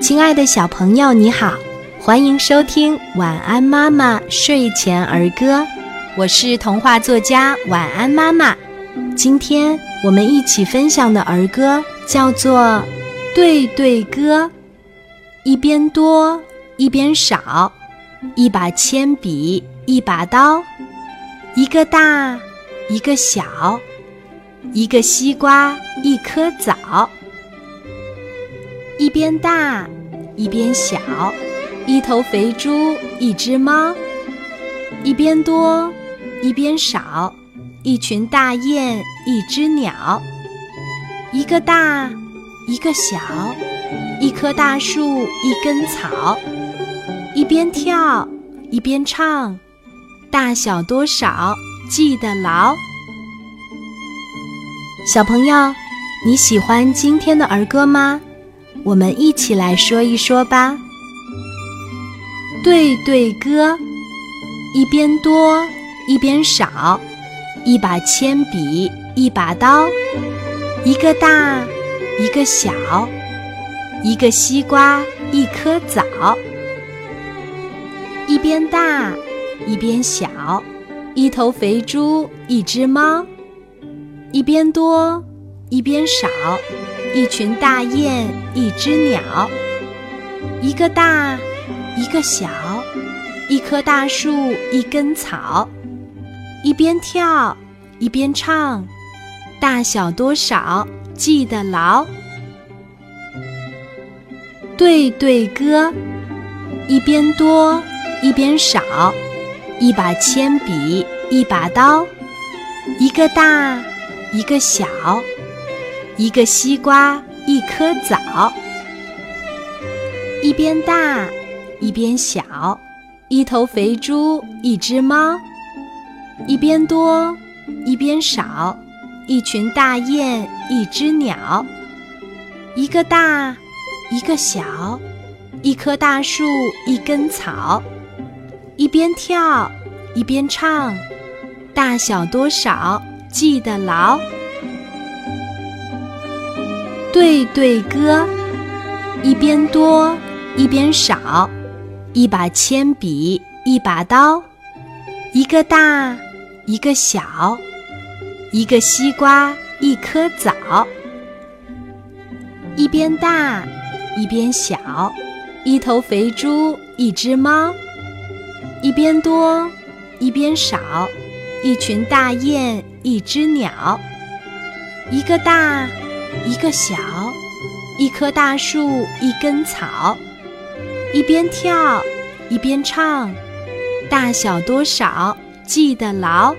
亲爱的小朋友，你好，欢迎收听《晚安妈妈睡前儿歌》，我是童话作家晚安妈妈。今天我们一起分享的儿歌叫做《对对歌》，一边多一边少，一把铅笔一把刀，一个大一个小，一个西瓜一颗枣。一边大，一边小，一头肥猪，一只猫；一边多，一边少，一群大雁，一只鸟；一个大，一个小，一棵大树，一根草；一边跳，一边唱，大小多少记得牢。小朋友，你喜欢今天的儿歌吗？我们一起来说一说吧。对对歌，一边多一边少，一把铅笔一把刀，一个大一个小，一个西瓜一颗枣。一边大一边小，一头肥猪一只猫，一边多一边少。一群大雁，一只鸟，一个大，一个小，一棵大树，一根草，一边跳一边唱，大小多少记得牢。对对歌，一边多一边少，一把铅笔一把刀，一个大，一个小。一个西瓜，一颗枣，一边大一边小，一头肥猪，一只猫，一边多一边少，一群大雁，一只鸟，一个大一个小，一棵大树，一根草，一边跳一边唱，大小多少记得牢。对对歌，一边多一边少，一把铅笔一把刀，一个大一个小，一个西瓜一颗枣。一边大一边小，一头肥猪一只猫，一边多一边少，一群大雁一只鸟，一个大。一个小，一棵大树，一根草，一边跳一边唱，大小多少记得牢。